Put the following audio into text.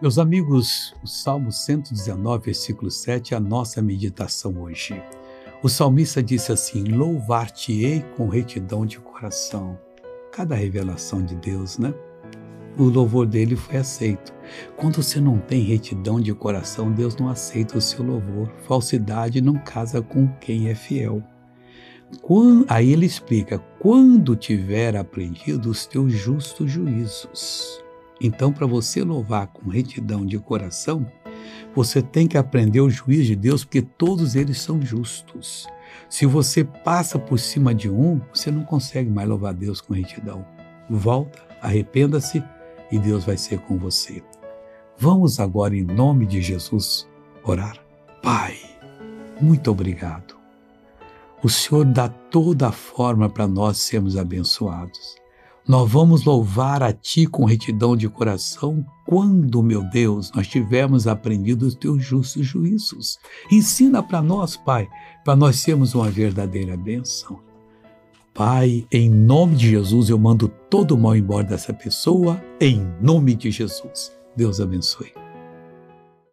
Meus amigos, o Salmo 119, versículo 7 é a nossa meditação hoje. O salmista disse assim: Louvar-te-ei com retidão de coração. Cada revelação de Deus, né? O louvor dele foi aceito. Quando você não tem retidão de coração, Deus não aceita o seu louvor. Falsidade não casa com quem é fiel. Quando, aí ele explica: quando tiver aprendido os teus justos juízos. Então, para você louvar com retidão de coração, você tem que aprender o juízo de Deus, porque todos eles são justos. Se você passa por cima de um, você não consegue mais louvar Deus com retidão. Volta, arrependa-se e Deus vai ser com você. Vamos agora, em nome de Jesus, orar. Pai, muito obrigado. O Senhor dá toda a forma para nós sermos abençoados. Nós vamos louvar a Ti com retidão de coração quando, meu Deus, nós tivermos aprendido os Teus justos juízos. Ensina para nós, Pai, para nós sermos uma verdadeira bênção. Pai, em nome de Jesus, eu mando todo o mal embora dessa pessoa, em nome de Jesus. Deus abençoe.